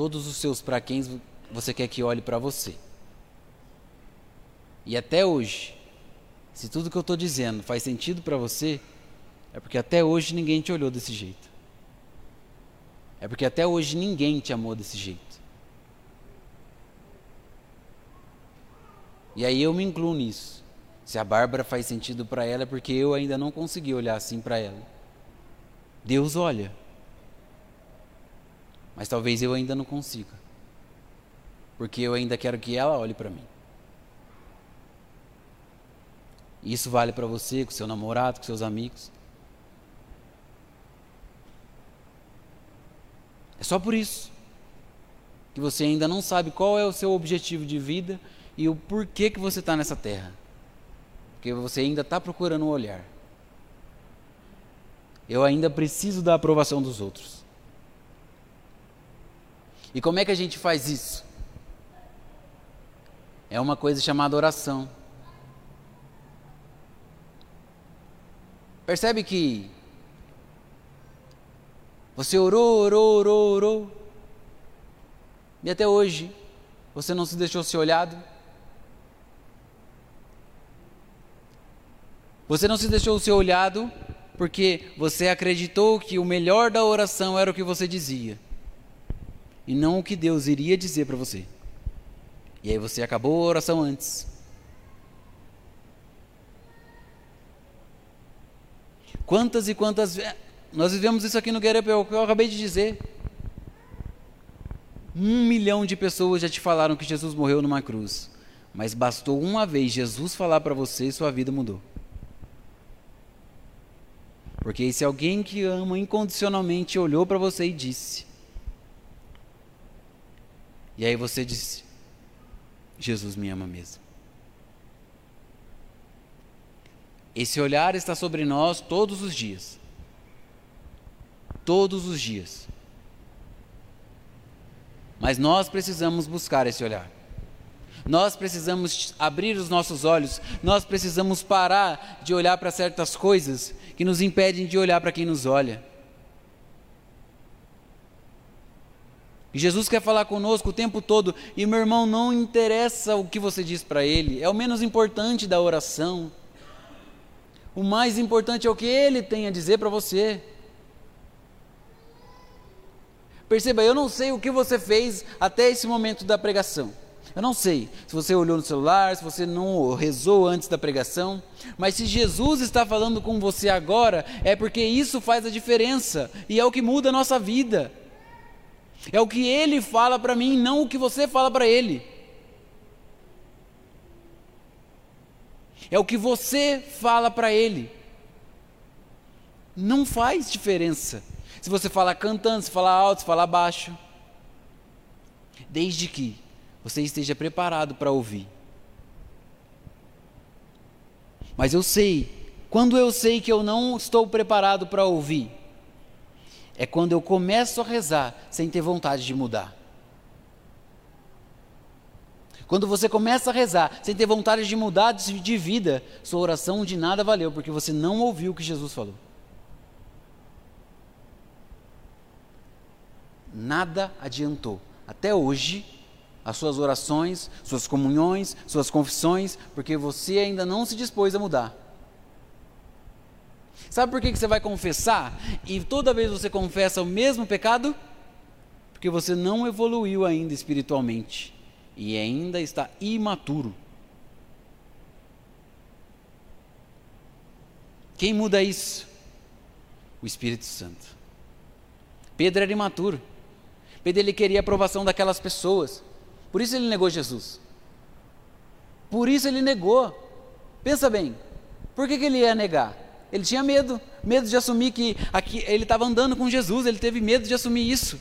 todos os seus para quem você quer que olhe para você. E até hoje, se tudo que eu estou dizendo faz sentido para você, é porque até hoje ninguém te olhou desse jeito. É porque até hoje ninguém te amou desse jeito. E aí eu me incluo nisso. Se a Bárbara faz sentido para ela, é porque eu ainda não consegui olhar assim para ela. Deus olha. Mas talvez eu ainda não consiga. Porque eu ainda quero que ela olhe para mim. Isso vale para você, com seu namorado, com seus amigos. É só por isso que você ainda não sabe qual é o seu objetivo de vida e o porquê que você está nessa terra. Porque você ainda está procurando um olhar. Eu ainda preciso da aprovação dos outros. E como é que a gente faz isso? É uma coisa chamada oração. Percebe que você orou, orou, orou, orou. E até hoje, você não se deixou ser olhado? Você não se deixou ser olhado porque você acreditou que o melhor da oração era o que você dizia. E não o que Deus iria dizer para você. E aí você acabou a oração antes. Quantas e quantas. Nós vivemos isso aqui no Up, é o que eu acabei de dizer. Um milhão de pessoas já te falaram que Jesus morreu numa cruz. Mas bastou uma vez Jesus falar para você e sua vida mudou. Porque esse alguém que ama incondicionalmente olhou para você e disse. E aí você disse: Jesus me ama mesmo. Esse olhar está sobre nós todos os dias. Todos os dias. Mas nós precisamos buscar esse olhar. Nós precisamos abrir os nossos olhos, nós precisamos parar de olhar para certas coisas que nos impedem de olhar para quem nos olha. E Jesus quer falar conosco o tempo todo, e meu irmão, não interessa o que você diz para ele, é o menos importante da oração. O mais importante é o que ele tem a dizer para você. Perceba, eu não sei o que você fez até esse momento da pregação. Eu não sei se você olhou no celular, se você não rezou antes da pregação, mas se Jesus está falando com você agora, é porque isso faz a diferença e é o que muda a nossa vida. É o que ele fala para mim, não o que você fala para ele. É o que você fala para ele. Não faz diferença. Se você fala cantando, se fala alto, se fala baixo. Desde que você esteja preparado para ouvir. Mas eu sei, quando eu sei que eu não estou preparado para ouvir, é quando eu começo a rezar sem ter vontade de mudar. Quando você começa a rezar sem ter vontade de mudar de vida, sua oração de nada valeu, porque você não ouviu o que Jesus falou. Nada adiantou. Até hoje, as suas orações, suas comunhões, suas confissões, porque você ainda não se dispôs a mudar. Sabe por que você vai confessar e toda vez você confessa o mesmo pecado? Porque você não evoluiu ainda espiritualmente e ainda está imaturo. Quem muda isso? O Espírito Santo. Pedro era imaturo. Pedro ele queria a aprovação daquelas pessoas. Por isso ele negou Jesus. Por isso ele negou. Pensa bem, por que, que ele ia negar? Ele tinha medo, medo de assumir que aqui, ele estava andando com Jesus, ele teve medo de assumir isso.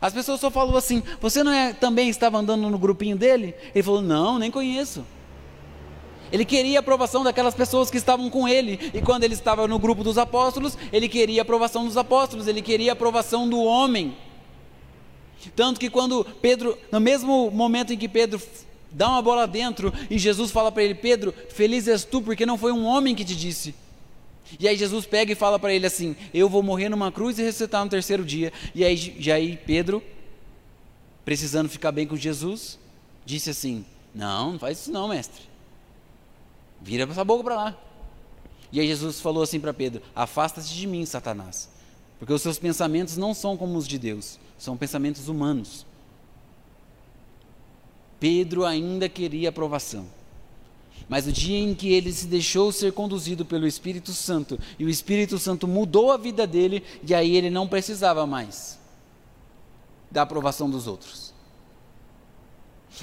As pessoas só falam assim: Você não é, também estava andando no grupinho dele? Ele falou: Não, nem conheço. Ele queria a aprovação daquelas pessoas que estavam com ele. E quando ele estava no grupo dos apóstolos, ele queria a aprovação dos apóstolos, ele queria a aprovação do homem. Tanto que quando Pedro, no mesmo momento em que Pedro dá uma bola dentro e Jesus fala para ele: Pedro, feliz és tu, porque não foi um homem que te disse. E aí Jesus pega e fala para ele assim: Eu vou morrer numa cruz e ressuscitar no terceiro dia. E aí, e aí Pedro, precisando ficar bem com Jesus, disse assim: Não, não faz isso não, mestre. Vira essa boca para lá. E aí Jesus falou assim para Pedro: Afasta-se de mim, Satanás, porque os seus pensamentos não são como os de Deus são pensamentos humanos. Pedro ainda queria aprovação. Mas o dia em que ele se deixou ser conduzido pelo Espírito Santo e o Espírito Santo mudou a vida dele, e aí ele não precisava mais da aprovação dos outros.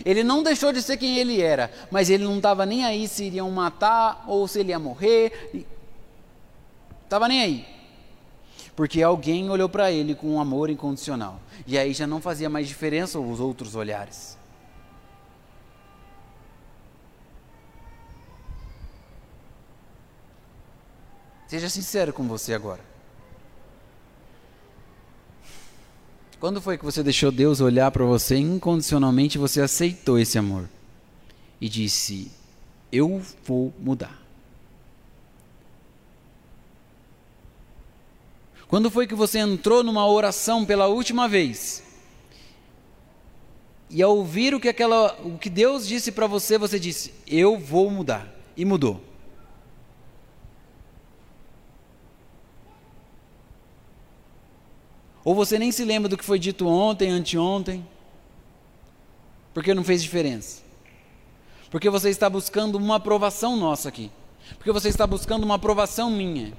Ele não deixou de ser quem ele era, mas ele não estava nem aí se iriam matar ou se ele ia morrer. Estava nem aí porque alguém olhou para ele com um amor incondicional. E aí já não fazia mais diferença os outros olhares. Seja sincero com você agora. Quando foi que você deixou Deus olhar para você incondicionalmente e você aceitou esse amor? E disse: Eu vou mudar. Quando foi que você entrou numa oração pela última vez? E ao ouvir o que, aquela, o que Deus disse para você, você disse: Eu vou mudar. E mudou. Ou você nem se lembra do que foi dito ontem, anteontem, porque não fez diferença. Porque você está buscando uma aprovação nossa aqui. Porque você está buscando uma aprovação minha.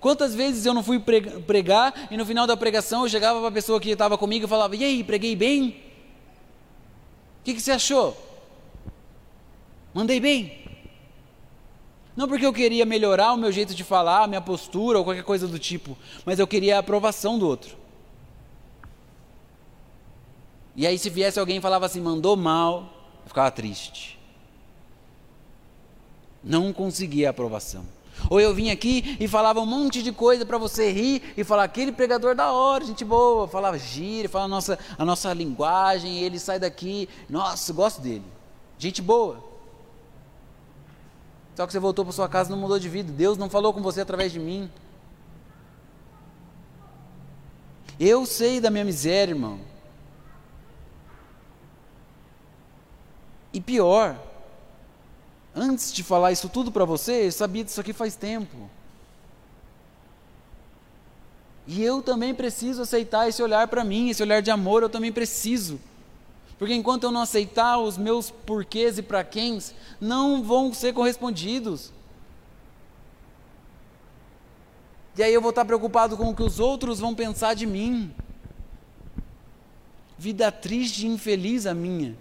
Quantas vezes eu não fui pregar e no final da pregação eu chegava para a pessoa que estava comigo e falava: E aí, preguei bem? O que, que você achou? Mandei bem? Não porque eu queria melhorar o meu jeito de falar, a minha postura ou qualquer coisa do tipo, mas eu queria a aprovação do outro. E aí, se viesse alguém e falava assim, mandou mal, eu ficava triste. Não conseguia a aprovação. Ou eu vim aqui e falava um monte de coisa para você rir e falar aquele pregador da hora, gente boa, falava gira, fala a nossa, a nossa linguagem, e ele sai daqui, nossa, gosto dele. Gente boa. Só que você voltou para sua casa e não mudou de vida. Deus não falou com você através de mim. Eu sei da minha miséria, irmão. E pior, antes de falar isso tudo para você, eu sabia disso aqui faz tempo. E eu também preciso aceitar esse olhar para mim, esse olhar de amor, eu também preciso. Porque enquanto eu não aceitar os meus porquês e para quens, não vão ser correspondidos. E aí eu vou estar preocupado com o que os outros vão pensar de mim. Vida triste e infeliz a minha.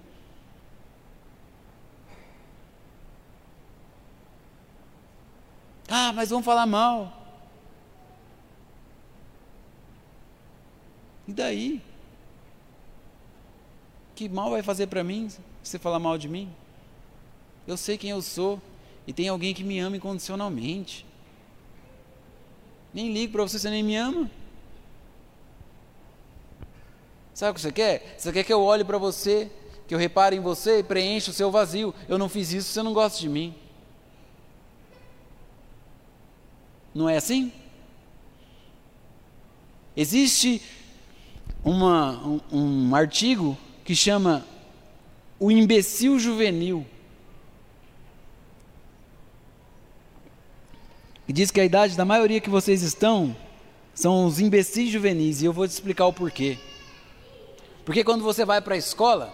Ah, mas vão falar mal. E daí? Que mal vai fazer para mim você falar mal de mim? Eu sei quem eu sou e tem alguém que me ama incondicionalmente. Nem ligo para você, você nem me ama. Sabe o que você quer? Você quer que eu olhe para você, que eu repare em você e preencha o seu vazio. Eu não fiz isso, você não gosta de mim. Não é assim? Existe uma, um, um artigo que chama O Imbecil Juvenil. E diz que a idade da maioria que vocês estão são os imbecis juvenis. E eu vou te explicar o porquê. Porque quando você vai para a escola,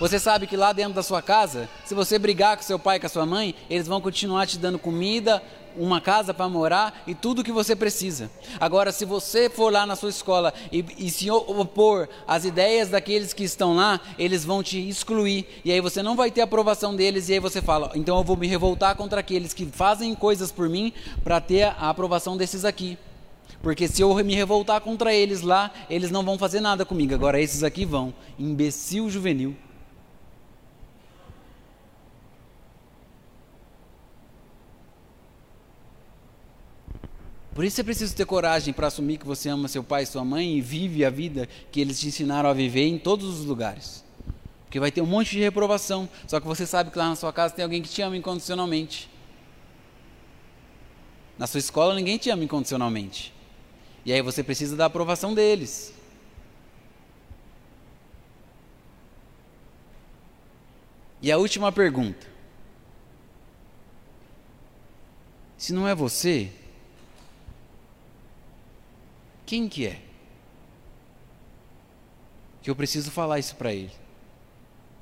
você sabe que lá dentro da sua casa, se você brigar com seu pai e com a sua mãe, eles vão continuar te dando comida, uma casa para morar e tudo o que você precisa. Agora, se você for lá na sua escola e, e, se opor às ideias daqueles que estão lá, eles vão te excluir e aí você não vai ter aprovação deles e aí você fala, então eu vou me revoltar contra aqueles que fazem coisas por mim para ter a aprovação desses aqui. Porque se eu me revoltar contra eles lá, eles não vão fazer nada comigo. Agora esses aqui vão. Imbecil juvenil. Por isso você precisa ter coragem para assumir que você ama seu pai e sua mãe e vive a vida que eles te ensinaram a viver em todos os lugares. Porque vai ter um monte de reprovação, só que você sabe que lá na sua casa tem alguém que te ama incondicionalmente. Na sua escola ninguém te ama incondicionalmente. E aí você precisa da aprovação deles. E a última pergunta. Se não é você, quem que é? Que eu preciso falar isso para ele.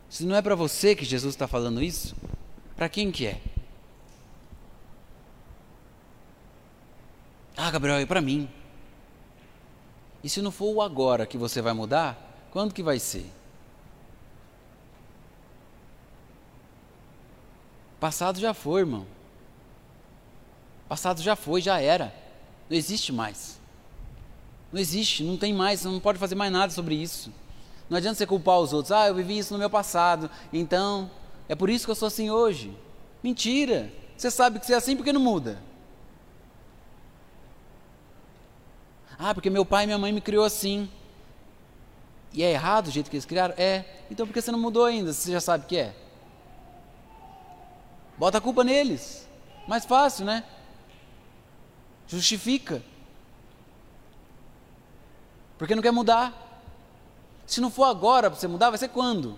Se não é para você que Jesus está falando isso, para quem que é? Ah, Gabriel, é para mim. E se não for o agora que você vai mudar, quando que vai ser? Passado já foi, irmão. Passado já foi, já era. Não existe mais. Não existe, não tem mais, você não pode fazer mais nada sobre isso. Não adianta você culpar os outros. Ah, eu vivi isso no meu passado, então é por isso que eu sou assim hoje. Mentira. Você sabe que você é assim porque não muda. Ah, porque meu pai e minha mãe me criou assim. E é errado o jeito que eles criaram? É. Então por que você não mudou ainda, se você já sabe que é? Bota a culpa neles. Mais fácil, né? Justifica. Porque não quer mudar. Se não for agora para você mudar, vai ser quando?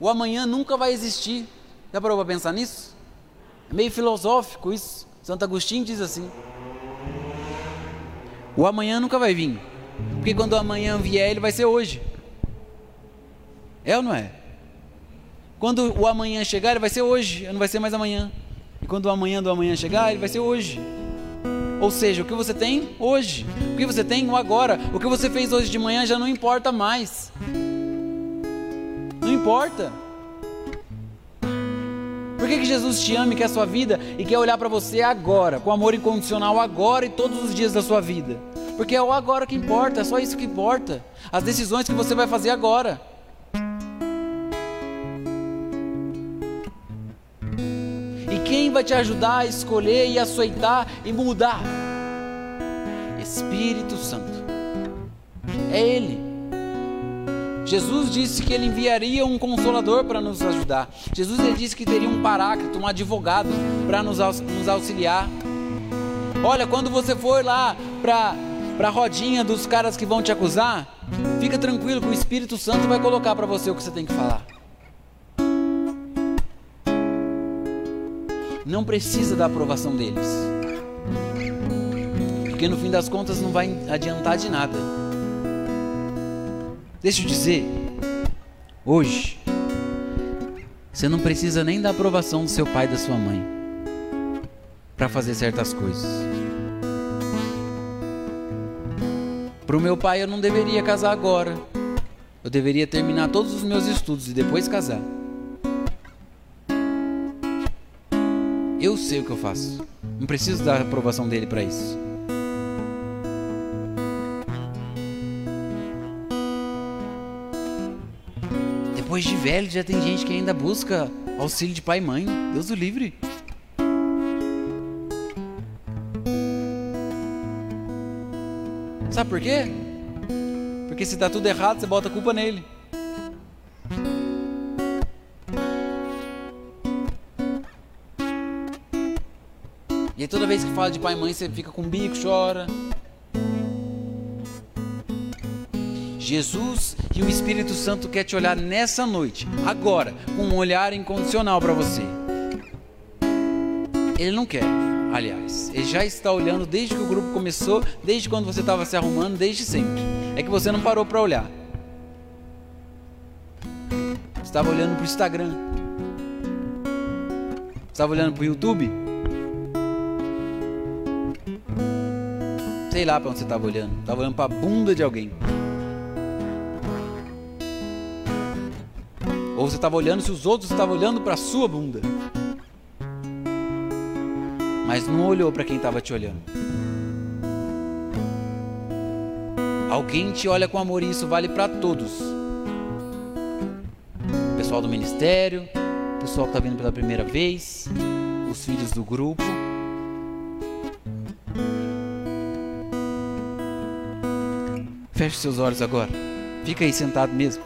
O amanhã nunca vai existir. Já parou para pensar nisso? É meio filosófico isso. Santo Agostinho diz assim: O amanhã nunca vai vir. Porque quando o amanhã vier, ele vai ser hoje. É ou não é? Quando o amanhã chegar, ele vai ser hoje, não vai ser mais amanhã. E quando o amanhã do amanhã chegar, ele vai ser hoje. Ou seja, o que você tem hoje, o que você tem agora, o que você fez hoje de manhã já não importa mais. Não importa. Por que, que Jesus te ama e quer a sua vida e quer olhar para você agora, com amor incondicional agora e todos os dias da sua vida? Porque é o agora que importa, é só isso que importa. As decisões que você vai fazer agora. Quem vai te ajudar a escolher e aceitar e mudar? Espírito Santo. É Ele. Jesus disse que ele enviaria um consolador para nos ajudar. Jesus ele disse que teria um paráclito, um advogado para nos, nos auxiliar. Olha, quando você for lá para a rodinha dos caras que vão te acusar, fica tranquilo que o Espírito Santo vai colocar para você o que você tem que falar. Não precisa da aprovação deles. Porque no fim das contas não vai adiantar de nada. Deixa eu dizer, hoje, você não precisa nem da aprovação do seu pai e da sua mãe para fazer certas coisas. Para o meu pai, eu não deveria casar agora. Eu deveria terminar todos os meus estudos e depois casar. Eu sei o que eu faço. Não preciso da aprovação dele para isso. depois de velho já tem gente que ainda busca auxílio de pai e mãe. Deus o livre. Sabe por quê? Porque se está tudo errado, você bota a culpa nele. E toda vez que fala de pai e mãe, você fica com o bico, chora. Jesus e o Espírito Santo quer te olhar nessa noite, agora, com um olhar incondicional para você. Ele não quer, aliás, ele já está olhando desde que o grupo começou, desde quando você estava se arrumando, desde sempre. É que você não parou para olhar. Estava olhando para o Instagram. Estava olhando para o YouTube. Sei lá para onde você estava olhando. Estava olhando para a bunda de alguém. Ou você estava olhando se os outros estavam olhando para a sua bunda. Mas não olhou para quem estava te olhando. Alguém te olha com amor e isso vale para todos. O pessoal do ministério, o pessoal que está vindo pela primeira vez, os filhos do grupo. Feche seus olhos agora. Fica aí sentado mesmo.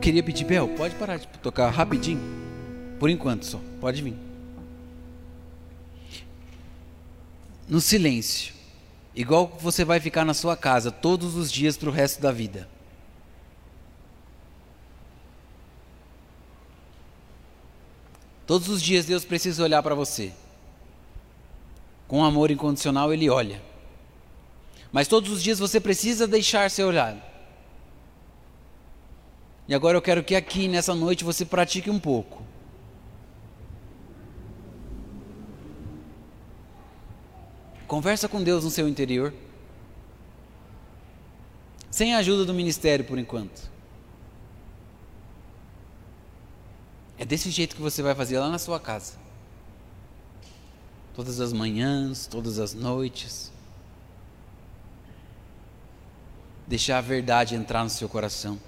queria pedir, Bel, pode parar de tocar rapidinho? Por enquanto só, pode vir. No silêncio, igual você vai ficar na sua casa todos os dias para o resto da vida. Todos os dias Deus precisa olhar para você. Com amor incondicional, Ele olha. Mas todos os dias você precisa deixar ser olhado. E agora eu quero que aqui nessa noite você pratique um pouco. Conversa com Deus no seu interior. Sem a ajuda do ministério por enquanto. É desse jeito que você vai fazer lá na sua casa. Todas as manhãs, todas as noites. Deixar a verdade entrar no seu coração.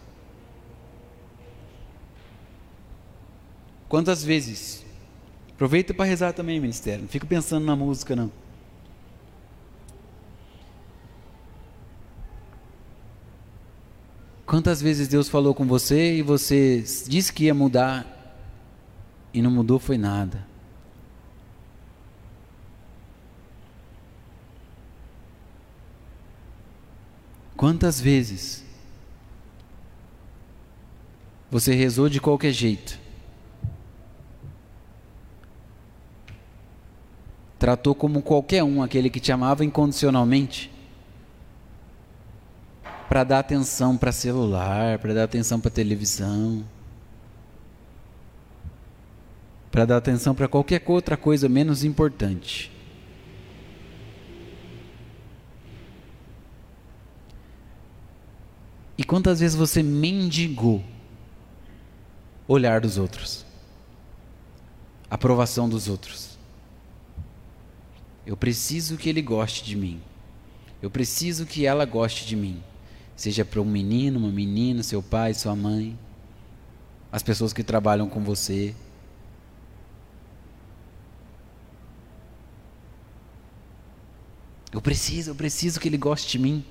Quantas vezes? Aproveita para rezar também, ministério. Não fica pensando na música, não. Quantas vezes Deus falou com você e você disse que ia mudar e não mudou foi nada? Quantas vezes Você rezou de qualquer jeito. Tratou como qualquer um aquele que te amava incondicionalmente. Para dar atenção para celular, para dar atenção para televisão. Para dar atenção para qualquer outra coisa menos importante. E quantas vezes você mendigou olhar dos outros, aprovação dos outros? Eu preciso que ele goste de mim. Eu preciso que ela goste de mim. Seja para um menino, uma menina, seu pai, sua mãe, as pessoas que trabalham com você. Eu preciso, eu preciso que ele goste de mim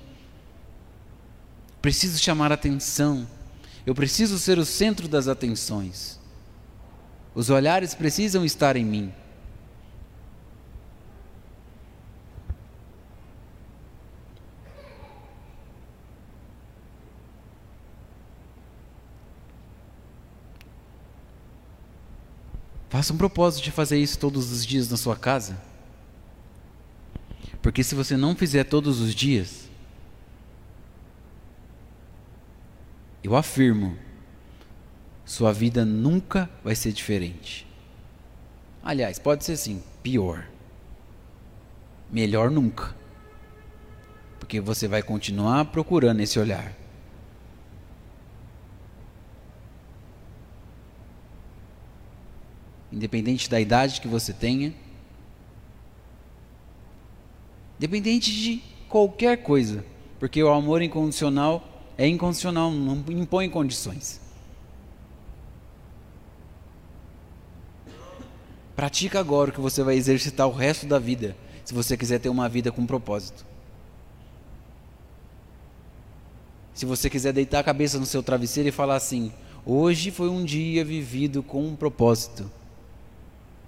preciso chamar atenção, eu preciso ser o centro das atenções. Os olhares precisam estar em mim. Faça um propósito de fazer isso todos os dias na sua casa. Porque se você não fizer todos os dias, Eu afirmo, sua vida nunca vai ser diferente. Aliás, pode ser assim, pior. Melhor nunca. Porque você vai continuar procurando esse olhar. Independente da idade que você tenha, independente de qualquer coisa, porque o amor incondicional é incondicional, não impõe condições. Pratica agora o que você vai exercitar o resto da vida, se você quiser ter uma vida com propósito. Se você quiser deitar a cabeça no seu travesseiro e falar assim: hoje foi um dia vivido com um propósito,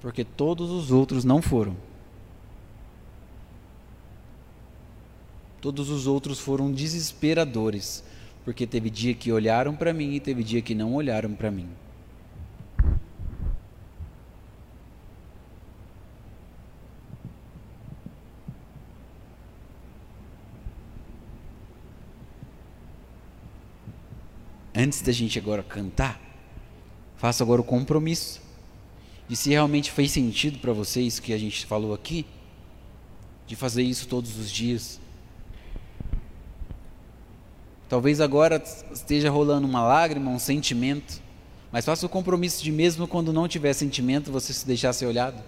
porque todos os outros não foram. Todos os outros foram desesperadores, porque teve dia que olharam para mim e teve dia que não olharam para mim. Antes da gente agora cantar, faça agora o compromisso de se realmente fez sentido para vocês que a gente falou aqui, de fazer isso todos os dias Talvez agora esteja rolando uma lágrima, um sentimento, mas faça o compromisso de mesmo quando não tiver sentimento, você se deixar ser olhado.